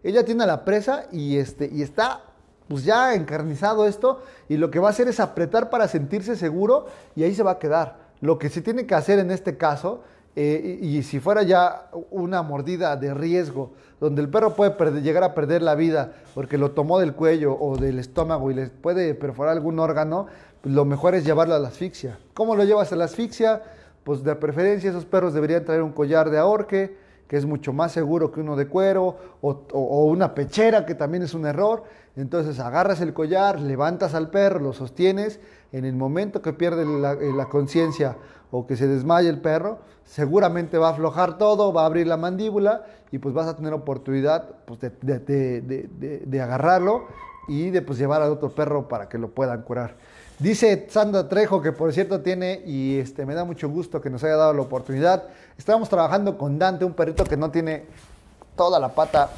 Ella tiene la presa y, este, y está pues ya encarnizado esto y lo que va a hacer es apretar para sentirse seguro y ahí se va a quedar. Lo que se tiene que hacer en este caso, eh, y, si fuera ya una mordida de riesgo, donde el perro puede llegar a perder la vida porque lo tomó del cuello o del estómago y le puede perforar algún órgano, pues lo mejor es llevarlo a la asfixia. ¿Cómo lo llevas a la asfixia? Pues de preferencia esos perros deberían traer un collar de ahorque, que es mucho más seguro que uno de cuero, o, una pechera, que también es un error. Entonces agarras el collar, levantas al perro, lo sostienes, en el momento que pierde la, eh, conciencia o que se desmaya el perro, seguramente va a aflojar todo, va a abrir la mandíbula y pues vas a tener oportunidad pues, de, agarrarlo y de pues, llevar al otro perro para que lo puedan curar. Dice Sandra Trejo, que por cierto tiene, y este, me da mucho gusto que nos haya dado la oportunidad. Estamos trabajando con Dante, un perrito que no tiene toda la pata,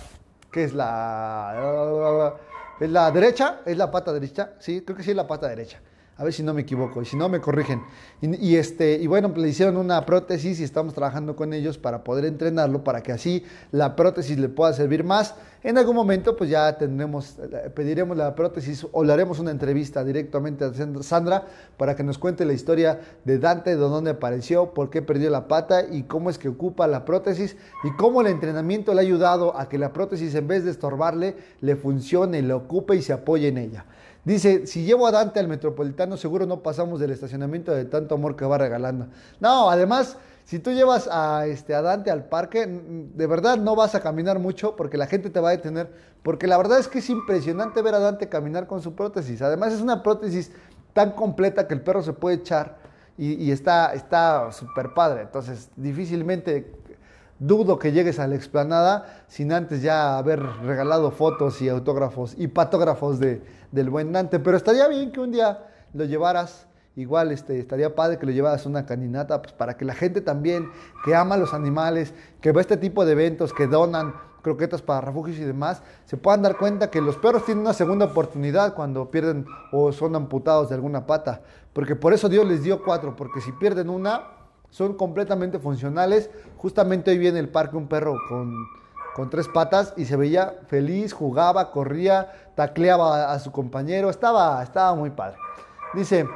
que es la, es la derecha, es la pata derecha, sí, creo que sí es la pata derecha. A ver si no me equivoco y si no me corrigen. Y, este, y bueno, le hicieron una prótesis y estamos trabajando con ellos para poder entrenarlo, para que así la prótesis le pueda servir más. En algún momento pues ya tendremos, pediremos la prótesis o le haremos una entrevista directamente a Sandra para que nos cuente la historia de Dante, de dónde apareció, por qué perdió la pata y cómo es que ocupa la prótesis y cómo el entrenamiento le ha ayudado a que la prótesis en vez de estorbarle, le funcione, le ocupe y se apoye en ella. Dice, si llevo a Dante al Metropolitano, seguro no pasamos del estacionamiento de tanto amor que va regalando. No, además, si tú llevas a, este, Dante al parque, de verdad no vas a caminar mucho porque la gente te va a detener. Porque la verdad es que es impresionante ver a Dante caminar con su prótesis. Además es una prótesis tan completa que el perro se puede echar y, y está súper padre. Entonces, difícilmente dudo que llegues a la explanada sin antes ya haber regalado fotos y autógrafos y patógrafos de, del buen Dante. Pero estaría bien que un día lo llevaras, igual este, estaría padre que lo llevaras una caninata, pues para que la gente también que ama a los animales, que ve este tipo de eventos, que donan croquetas para refugios y demás, se puedan dar cuenta que los perros tienen una segunda oportunidad cuando pierden o son amputados de alguna pata. Porque por eso Dios les dio cuatro, porque si pierden una, son completamente funcionales. Justamente hoy viene el parque un perro con, con tres patas y se veía feliz, jugaba, corría, tacleaba a, su compañero, estaba, estaba muy padre. Dice,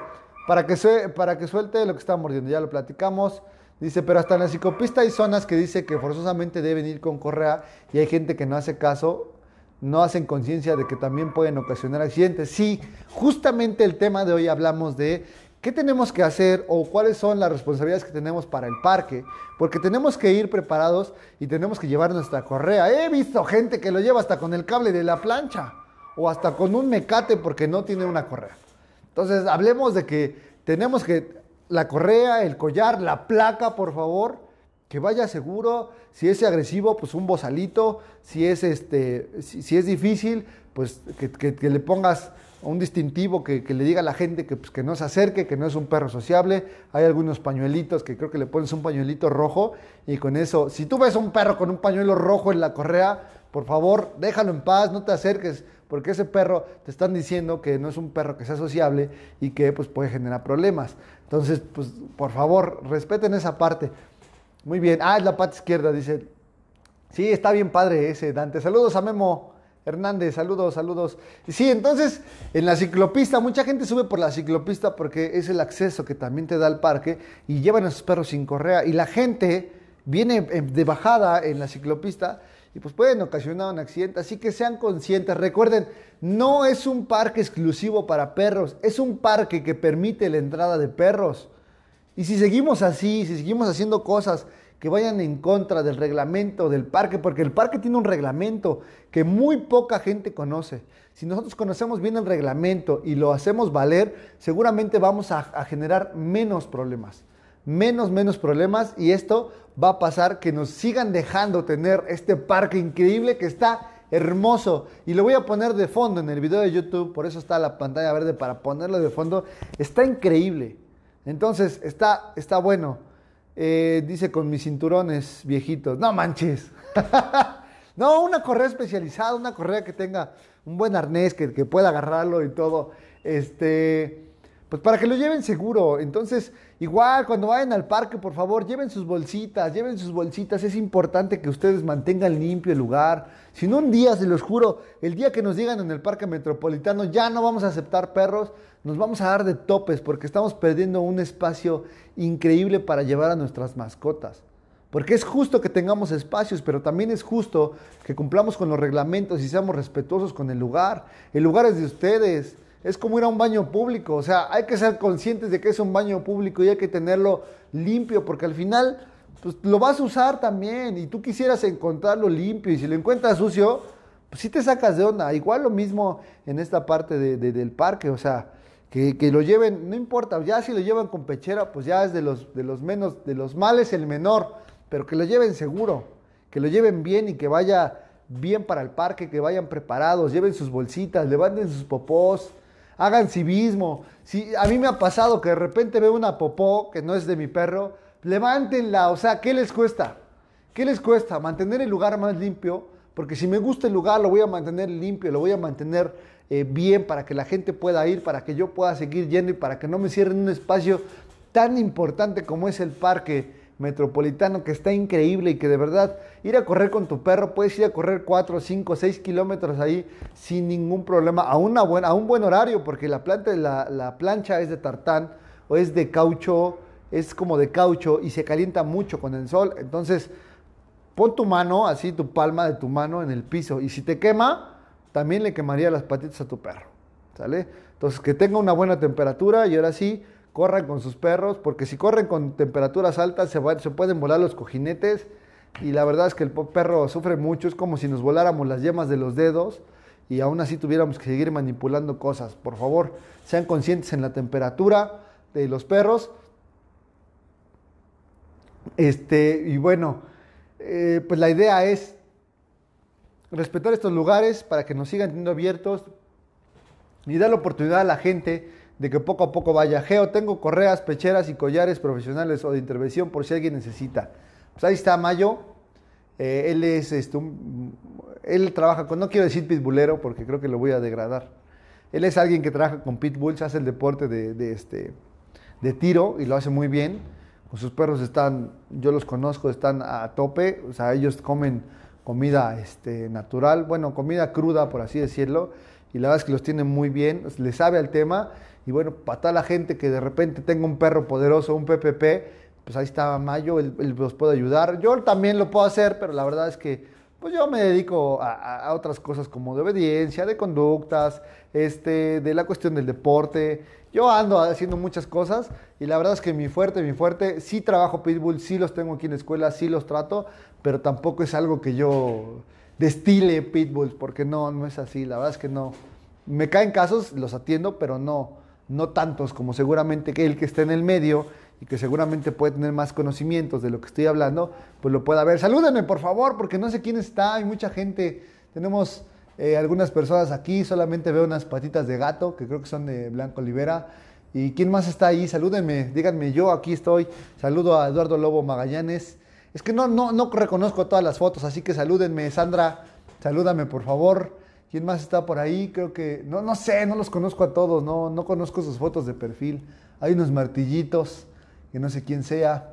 para que, para que suelte lo que está mordiendo, ya lo platicamos. Dice, pero hasta en la ciclopista hay zonas que dice que forzosamente deben ir con correa y hay gente que no hace caso, no hacen conciencia de que también pueden ocasionar accidentes. Sí, justamente el tema de hoy hablamos de qué tenemos que hacer o cuáles son las responsabilidades que tenemos para el parque, porque tenemos que ir preparados y tenemos que llevar nuestra correa. He visto gente que lo lleva hasta con el cable de la plancha o hasta con un mecate porque no tiene una correa. Entonces, hablemos de que tenemos que la correa, el collar, la placa, por favor, que vaya seguro. Si es agresivo, pues un bozalito. Si es, este, si, es difícil, pues que, le pongas un distintivo que, le diga a la gente que, pues, que no se acerque, que no es un perro sociable. Hay algunos pañuelitos que creo que le pones un pañuelito rojo y con eso, si tú ves un perro con un pañuelo rojo en la correa, por favor, déjalo en paz, no te acerques, porque ese perro te están diciendo que no es un perro que sea sociable y que pues, puede generar problemas. Entonces, pues por favor, respeten esa parte. Muy bien. Ah, es la pata izquierda, dice. Sí, está bien padre ese Dante. Saludos a Memo Hernández, saludos, saludos. Sí, entonces, en la ciclopista, mucha gente sube por la ciclopista porque es el acceso que también te da al parque y llevan a sus perros sin correa. Y la gente viene eh, de bajada en la ciclopista y pues pueden ocasionar un accidente. Así que sean conscientes. Recuerden, no es un parque exclusivo para perros, es un parque que permite la entrada de perros. Y si seguimos así, si seguimos haciendo cosas que vayan en contra del reglamento del parque, porque el parque tiene un reglamento que muy poca gente conoce. Si nosotros conocemos bien el reglamento y lo hacemos valer, seguramente vamos a, generar menos problemas menos, menos problemas y esto va a pasar que nos sigan dejando tener este parque increíble que está hermoso y lo voy a poner de fondo en el video de YouTube, por eso está la pantalla verde para ponerlo de fondo, está increíble. Entonces, está, está bueno. Eh, dice con mis cinturones viejitos, no manches. no, una correa especializada, una correa que tenga un buen arnés, que, que pueda agarrarlo y todo. Este, pues para que lo lleven seguro. Entonces, igual cuando vayan al parque, por favor, lleven sus bolsitas, lleven sus bolsitas. Es importante que ustedes mantengan limpio el lugar. Si no, un día, se los juro, el día que nos digan en el parque metropolitano, ya no vamos a aceptar perros, nos vamos a dar de topes porque estamos perdiendo un espacio increíble para llevar a nuestras mascotas. Porque es justo que tengamos espacios, pero también es justo que cumplamos con los reglamentos y seamos respetuosos con el lugar. El lugar es de ustedes es como ir a un baño público. O sea, hay que ser conscientes de que es un baño público y hay que tenerlo limpio, porque al final pues, lo vas a usar también y tú quisieras encontrarlo limpio y si lo encuentras sucio, pues sí te sacas de onda. Igual lo mismo en esta parte del parque, o sea, que, lo lleven, no importa, ya si lo llevan con pechera, pues ya es de los, de los menos, de los males el menor, pero que lo lleven seguro, que lo lleven bien y que vaya bien para el parque, que vayan preparados, lleven sus bolsitas, levanten sus popós, hagan civismo. Si, a mí me ha pasado que de repente veo una popó que no es de mi perro, levántenla, o sea, ¿qué les cuesta? ¿Qué les cuesta? Mantener el lugar más limpio, porque si me gusta el lugar lo voy a mantener limpio, lo voy a mantener eh, bien para que la gente pueda ir, para que yo pueda seguir yendo y para que no me cierren un espacio tan importante como es el parque metropolitano que está increíble y que de verdad ir a correr con tu perro, puedes ir a correr 4, 5, 6 kilómetros ahí sin ningún problema, a, una buena, a un buen horario, porque la, planta, la, la plancha es de tartán o es de caucho, es como de caucho y se calienta mucho con el sol. Entonces, pon tu mano, así tu palma de tu mano en el piso y si te quema, también le quemaría las patitas a tu perro. ¿Sale? Entonces, que tenga una buena temperatura y ahora sí, corran con sus perros, porque si corren con temperaturas altas se, se pueden volar los cojinetes y la verdad es que el perro sufre mucho, es como si nos voláramos las yemas de los dedos y aún así tuviéramos que seguir manipulando cosas. Por favor, sean conscientes en la temperatura de los perros. Este, y bueno, eh, pues la idea es respetar estos lugares para que nos sigan teniendo abiertos y dar la oportunidad a la gente de que poco a poco vaya. Geo, tengo correas, pecheras y collares profesionales o de intervención por si alguien necesita. Pues ahí está Mayo. Eh, él es este, él trabaja con, no quiero decir pitbullero porque creo que lo voy a degradar. Él es alguien que trabaja con pitbulls, hace el deporte de, este, de tiro y lo hace muy bien. Sus perros están, yo los conozco, están a tope. O sea, ellos comen comida este, natural, bueno, comida cruda, por así decirlo. Y la verdad es que los tienen muy bien, le sabe al tema y bueno, para toda la gente que de repente tenga un perro poderoso, un PPP, pues ahí está Mayo, él, los puede ayudar. Yo también lo puedo hacer, pero la verdad es que pues yo me dedico a, otras cosas como de obediencia, de conductas, este, de la cuestión del deporte. Yo ando haciendo muchas cosas y la verdad es que mi fuerte, mi fuerte, sí trabajo pitbull, sí los tengo aquí en la escuela, sí los trato, pero tampoco es algo que yo destile pitbulls, porque no, no es así, la verdad es que no. Me caen casos, los atiendo, pero no, no tantos como seguramente que el que esté en el medio y que seguramente puede tener más conocimientos de lo que estoy hablando, pues lo pueda ver. Salúdenme, por favor, porque no sé quién está, hay mucha gente. Tenemos eh, algunas personas aquí, solamente veo unas patitas de gato, que creo que son de Blanco Olivera. ¿Y quién más está ahí? Salúdenme, díganme, yo aquí estoy. Saludo a Eduardo Lobo Magallanes. Es que no, no, no reconozco todas las fotos, así que salúdenme, Sandra, salúdame por favor. ¿Quién más está por ahí? Creo que, no, no sé, no los conozco a todos, no, no conozco sus fotos de perfil. Hay unos martillitos que no sé quién sea.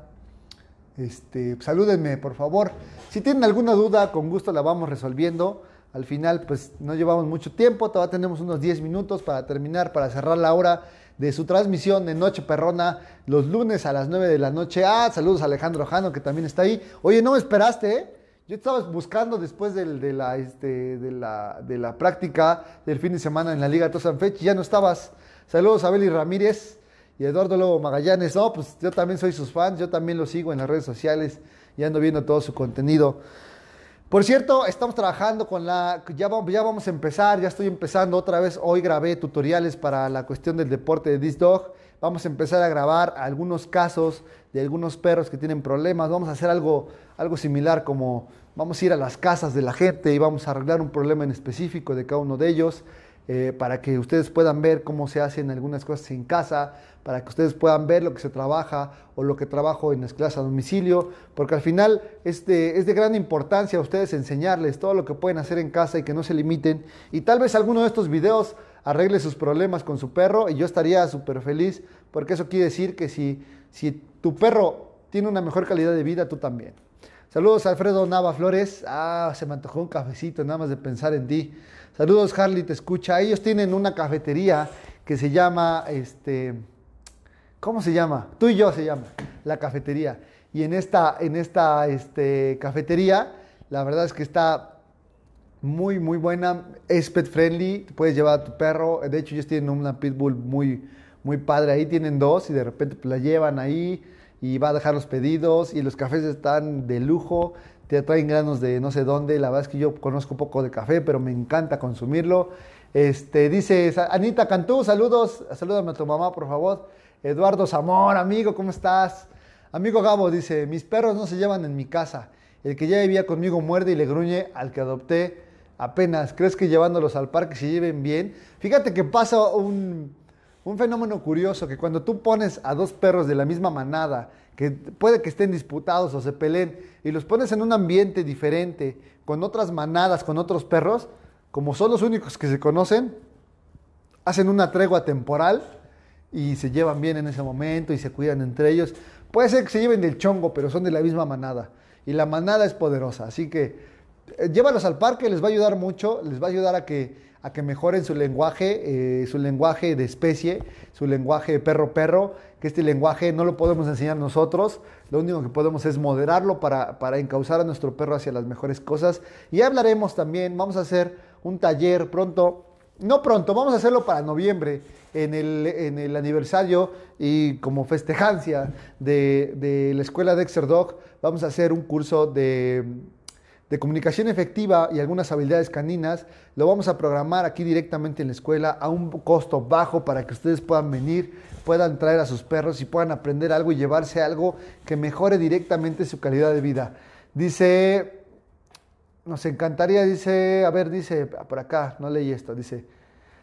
Este, salúdenme, por favor. Si tienen alguna duda, con gusto la vamos resolviendo. Al final, pues no llevamos mucho tiempo, todavía tenemos unos 10 minutos para terminar, para cerrar la hora de su transmisión de Noche Perrona los lunes a las 9 de la noche. Ah, saludos a Alejandro Jano, que también está ahí. Oye, no me esperaste, ¿eh? Yo estaba buscando después de, la, este, de, la, de la práctica del fin de semana en la Liga Tosanfech y ya no estabas. Saludos a Beli Ramírez y Eduardo Lobo Magallanes. No, pues yo también soy sus fans, yo también lo sigo en las redes sociales y ando viendo todo su contenido. Por cierto, estamos trabajando con la, ya vamos, ya vamos a empezar, ya estoy empezando otra vez, hoy grabé tutoriales para la cuestión del deporte de This Dog, vamos a empezar a grabar algunos casos de algunos perros que tienen problemas, vamos a hacer algo, algo similar como vamos a ir a las casas de la gente y vamos a arreglar un problema en específico de cada uno de ellos. Eh, para que ustedes puedan ver cómo se hacen algunas cosas en casa, para que ustedes puedan ver lo que se trabaja o lo que trabajo en las clases a domicilio, porque al final es de, es de gran importancia a ustedes enseñarles todo lo que pueden hacer en casa y que no se limiten. Y tal vez alguno de estos videos arregle sus problemas con su perro y yo estaría súper feliz, porque eso quiere decir que si, si tu perro tiene una mejor calidad de vida, tú también. Saludos Alfredo Nava Flores. Ah, se me antojó un cafecito nada más de pensar en ti. Saludos, Harley, te escucha. Ellos tienen una cafetería que se llama, este, ¿cómo se llama? Tú y yo se llama, la cafetería. Y en esta, en esta este, cafetería, la verdad es que está muy, muy buena. Es pet friendly, puedes llevar a tu perro. De hecho, ellos tienen una pitbull muy, muy padre. Ahí tienen dos y de repente pues, la llevan ahí y va a dejar los pedidos y los cafés están de lujo te traen granos de no sé dónde. La verdad es que yo conozco poco de café, pero me encanta consumirlo. Este, dice Anita Cantú, saludos, salúdame a tu mamá, por favor. Eduardo Zamor, amigo, ¿cómo estás? Amigo Gabo dice, mis perros no se llevan en mi casa. El que ya vivía conmigo muerde y le gruñe al que adopté apenas. ¿Crees que llevándolos al parque se lleven bien? Fíjate que pasa un, un fenómeno curioso, que cuando tú pones a dos perros de la misma manada que puede que estén disputados o se peleen, y los pones en un ambiente diferente, con otras manadas, con otros perros, como son los únicos que se conocen, hacen una tregua temporal y se llevan bien en ese momento y se cuidan entre ellos. Puede ser que se lleven del chongo, pero son de la misma manada. Y la manada es poderosa. Así que eh, llévalos al parque, les va a ayudar mucho, les va a ayudar a que a que mejoren su lenguaje, eh, su lenguaje de especie, su lenguaje perro-perro, que este lenguaje no lo podemos enseñar nosotros, lo único que podemos es moderarlo para, para encauzar a nuestro perro hacia las mejores cosas. Y hablaremos también, vamos a hacer un taller pronto, no pronto, vamos a hacerlo para noviembre, en el, en el aniversario y como festejancia de, de la escuela Dexter Dog, vamos a hacer un curso de de comunicación efectiva y algunas habilidades caninas, lo vamos a programar aquí directamente en la escuela a un costo bajo para que ustedes puedan venir, puedan traer a sus perros y puedan aprender algo y llevarse algo que mejore directamente su calidad de vida. Dice, nos encantaría, dice, a ver, dice, por acá, no leí esto, dice,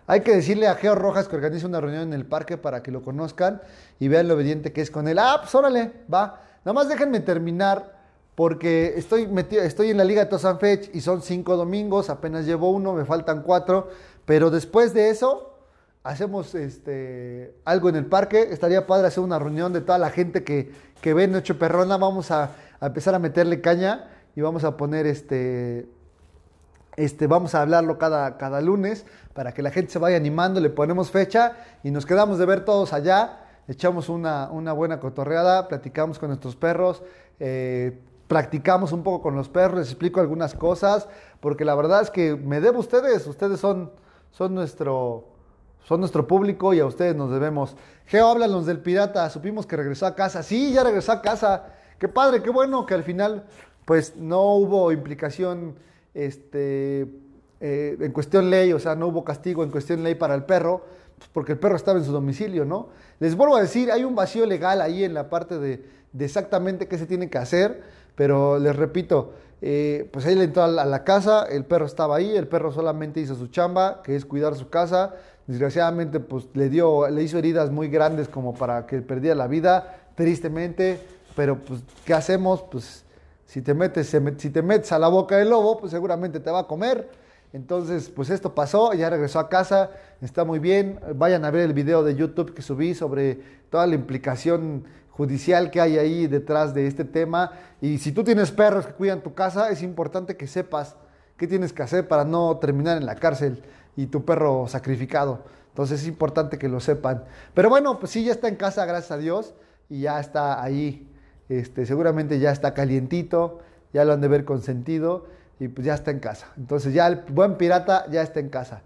hay que decirle a Geo Rojas que organice una reunión en el parque para que lo conozcan y vean lo obediente que es con él. Ah, pues órale, va. Nada más déjenme terminar porque estoy, metido, estoy en la Liga de Tosanfech y son cinco domingos, apenas llevo uno, me faltan cuatro, pero después de eso hacemos este, algo en el parque, estaría padre hacer una reunión de toda la gente que, que ve Noche Perrona, vamos a, empezar a meterle caña y vamos a poner este, este, vamos a hablarlo cada, cada lunes para que la gente se vaya animando, le ponemos fecha y nos quedamos de ver todos allá. Echamos una, una buena cotorreada, platicamos con nuestros perros, eh, practicamos un poco con los perros, les explico algunas cosas, porque la verdad es que me debo a ustedes, ustedes son, son, nuestro, son nuestro público y a ustedes nos debemos. Geo, háblanos del pirata, supimos que regresó a casa, sí, ya regresó a casa, qué padre, qué bueno que al final pues no hubo implicación este, eh, en cuestión ley, o sea, no hubo castigo en cuestión ley para el perro, pues, porque el perro estaba en su domicilio, ¿no? Les vuelvo a decir, hay un vacío legal ahí en la parte de, exactamente qué se tiene que hacer, pero les repito, eh, pues él entró a la, casa, el perro estaba ahí, el perro solamente hizo su chamba, que es cuidar su casa. Desgraciadamente, pues le dio, le hizo heridas muy grandes como para que perdiera la vida, tristemente. Pero, pues, ¿qué hacemos? Pues, si te metes, si te metes a la boca del lobo, pues seguramente te va a comer. Entonces, pues esto pasó, ya regresó a casa, está muy bien. Vayan a ver el video de YouTube que subí sobre toda la implicación judicial que hay ahí detrás de este tema. Y si tú tienes perros que cuidan tu casa, es importante que sepas qué tienes que hacer para no terminar en la cárcel y tu perro sacrificado. Entonces es importante que lo sepan. Pero bueno, pues sí, ya está en casa, gracias a Dios, y ya está ahí. Este, seguramente ya está calientito, ya lo han de ver consentido y pues ya está en casa. Entonces ya el buen pirata ya está en casa.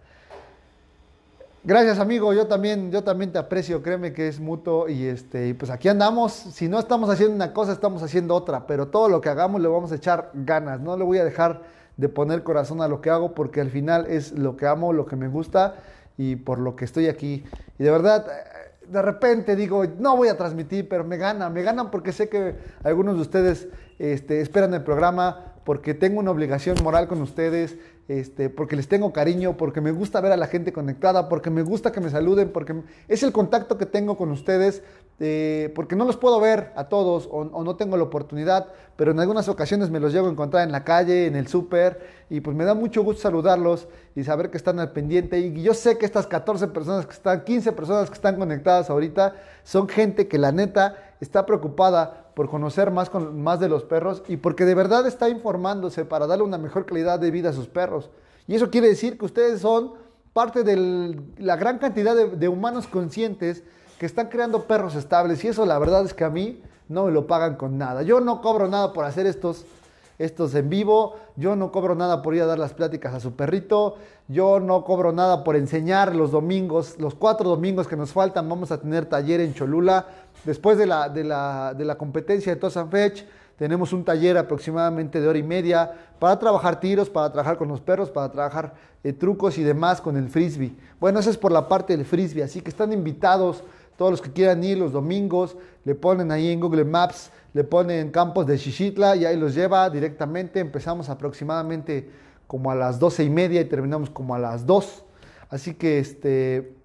Gracias amigo, yo también, yo también te aprecio, créeme que es mutuo y este, pues aquí andamos, si no estamos haciendo una cosa, estamos haciendo otra, pero todo lo que hagamos le vamos a echar ganas, no le voy a dejar de poner corazón a lo que hago porque al final es lo que amo, lo que me gusta y por lo que estoy aquí. Y de verdad, de repente digo, no voy a transmitir, pero me ganan, me ganan porque sé que algunos de ustedes este, esperan el programa, porque tengo una obligación moral con ustedes, este, porque les tengo cariño, porque me gusta ver a la gente conectada, porque me gusta que me saluden, porque es el contacto que tengo con ustedes, eh, porque no los puedo ver a todos o, no tengo la oportunidad, pero en algunas ocasiones me los llego a encontrar en la calle, en el súper, y pues me da mucho gusto saludarlos y saber que están al pendiente. Y yo sé que estas 14 personas que están, 15 personas que están conectadas ahorita, son gente que la neta está preocupada por conocer más, con, más de los perros y porque de verdad está informándose para darle una mejor calidad de vida a sus perros. Y eso quiere decir que ustedes son parte de la gran cantidad de, humanos conscientes que están creando perros estables. Y eso la verdad es que a mí no me lo pagan con nada. Yo no cobro nada por hacer estos, estos en vivo. Yo no cobro nada por ir a dar las pláticas a su perrito. Yo no cobro nada por enseñar los domingos, los cuatro domingos que nos faltan. Vamos a tener taller en Cholula Después de la, de la, competencia de Tosan Fetch, tenemos un taller aproximadamente de hora y media para trabajar tiros, para trabajar con los perros, para trabajar eh, trucos y demás con el frisbee. Bueno, eso es por la parte del frisbee, así que están invitados todos los que quieran ir los domingos, le ponen ahí en Google Maps, le ponen campos de Xixitla y ahí los lleva directamente. Empezamos aproximadamente como a las doce y media y terminamos como a las dos. Así que este,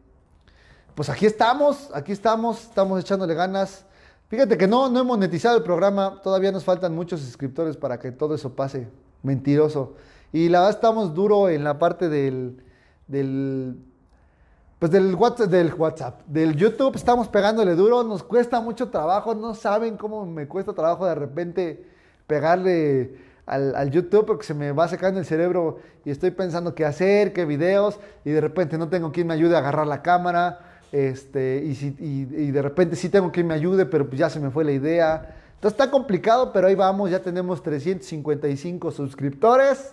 pues aquí estamos, aquí estamos, estamos echándole ganas. Fíjate que no, no he monetizado el programa, todavía nos faltan muchos suscriptores para que todo eso pase. Mentiroso. Y la verdad estamos duro en la parte del, del pues del WhatsApp, del WhatsApp, del YouTube estamos pegándole duro, nos cuesta mucho trabajo, no saben cómo me cuesta trabajo de repente pegarle al, YouTube porque se me va secando el cerebro y estoy pensando qué hacer, qué videos y de repente no tengo quien me ayude a agarrar la cámara este, y, si, y, de repente sí tengo que me ayude, pero pues ya se me fue la idea. Entonces está complicado, pero ahí vamos, ya tenemos 355 suscriptores,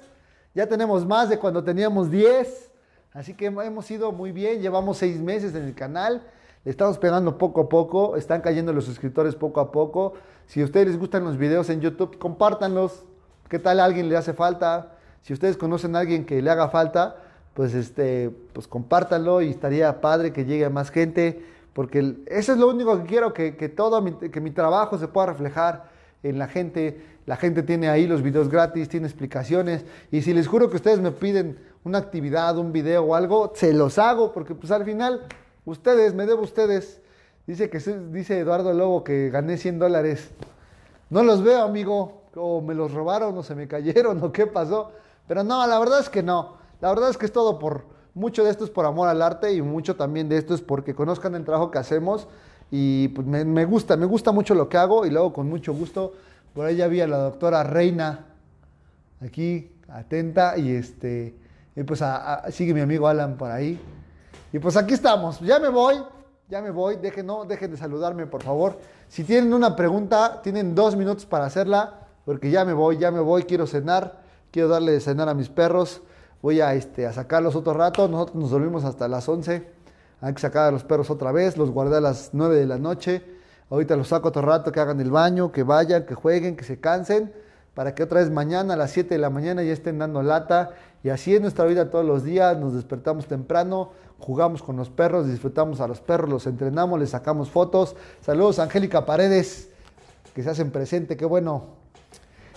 ya tenemos más de cuando teníamos 10, así que hemos ido muy bien, llevamos seis meses en el canal, le estamos pegando poco a poco, están cayendo los suscriptores poco a poco. Si a ustedes les gustan los videos en YouTube, compártanlos. ¿Qué tal a alguien le hace falta? Si ustedes conocen a alguien que le haga falta, pues este, pues compártanlo y estaría padre que llegue a más gente, porque eso es lo único que quiero, que, todo mi, que mi trabajo se pueda reflejar en la gente. La gente tiene ahí los videos gratis, tiene explicaciones, y si les juro que ustedes me piden una actividad, un video o algo, se los hago, porque pues al final, ustedes, me debo ustedes. Dice que dice Eduardo Lobo que gané 100 dólares. No los veo, amigo, o me los robaron, o se me cayeron, o qué pasó. Pero no, la verdad es que no. La verdad es que es todo por, mucho de esto es por amor al arte y mucho también de esto es porque conozcan el trabajo que hacemos y pues me, gusta, me gusta mucho lo que hago y luego con mucho gusto, por ahí ya vi a la doctora Reina aquí atenta y este, y pues sigue mi amigo Alan por ahí. Y pues aquí estamos, ya me voy, ya me voy. Dejen, no, dejen de saludarme, por favor. Si tienen una pregunta, tienen dos minutos para hacerla, porque ya me voy, ya me voy, quiero cenar, quiero darle de cenar a mis perros. Voy a, este, a sacarlos otro rato. Nosotros nos dormimos hasta las 11. Hay que sacar a los perros otra vez. Los guardé a las 9 de la noche. Ahorita los saco otro rato, que hagan el baño, que vayan, que jueguen, que se cansen, para que otra vez mañana a las 7 de la mañana ya estén dando lata. Y así es nuestra vida todos los días. Nos despertamos temprano, jugamos con los perros, disfrutamos a los perros, los entrenamos, les sacamos fotos. Saludos, Angélica Paredes, que se hacen presente, qué bueno.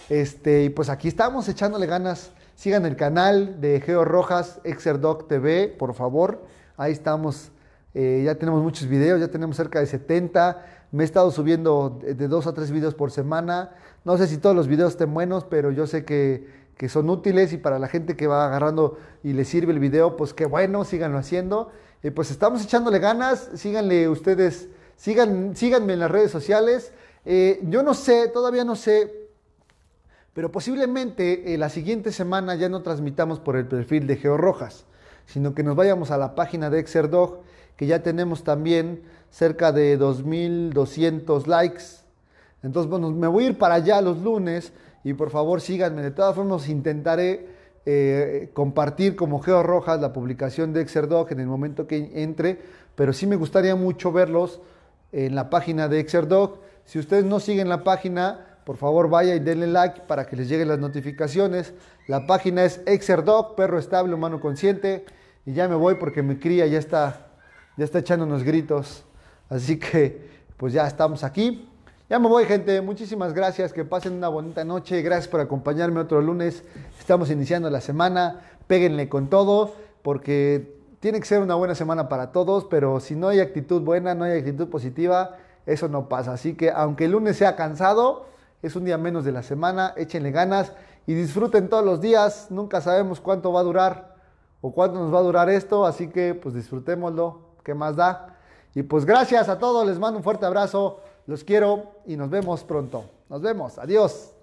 Este, y pues aquí estamos echándole ganas. Sigan el canal de Geo Rojas, Exerdoc TV, por favor. Ahí estamos. Eh, ya tenemos muchos videos, ya tenemos cerca de 70. Me he estado subiendo de dos a tres videos por semana. No sé si todos los videos estén buenos, pero yo sé que, que son útiles y para la gente que va agarrando y le sirve el video, pues qué bueno, síganlo haciendo. Y pues estamos echándole ganas, síganle ustedes, sigan, síganme en las redes sociales. Eh, yo no sé, todavía no sé pero posiblemente eh, la siguiente semana ya no transmitamos por el perfil de Geo Rojas, sino que nos vayamos a la página de Exerdog, que ya tenemos también cerca de 2.200 likes. Entonces, bueno, me voy a ir para allá los lunes y por favor síganme. De todas formas, intentaré eh, compartir como Geo Rojas la publicación de Exerdog en el momento que entre, pero sí me gustaría mucho verlos en la página de Exerdog. Si ustedes no siguen la página, por favor vaya y denle like para que les lleguen las notificaciones. La página es Exerdog, perro estable, humano consciente. Y ya me voy porque mi cría ya está, ya está echando unos gritos. Así que pues ya estamos aquí. Ya me voy gente, muchísimas gracias, que pasen una bonita noche, gracias por acompañarme otro lunes, estamos iniciando la semana, péguenle con todo, porque tiene que ser una buena semana para todos, pero si no hay actitud buena, no hay actitud positiva, eso no pasa. Así que aunque el lunes sea cansado, es un día menos de la semana, échenle ganas y disfruten todos los días, nunca sabemos cuánto va a durar o cuánto nos va a durar esto, así que pues disfrutémoslo, ¿qué más da? Y pues gracias a todos, les mando un fuerte abrazo, los quiero y nos vemos pronto. Nos vemos, adiós.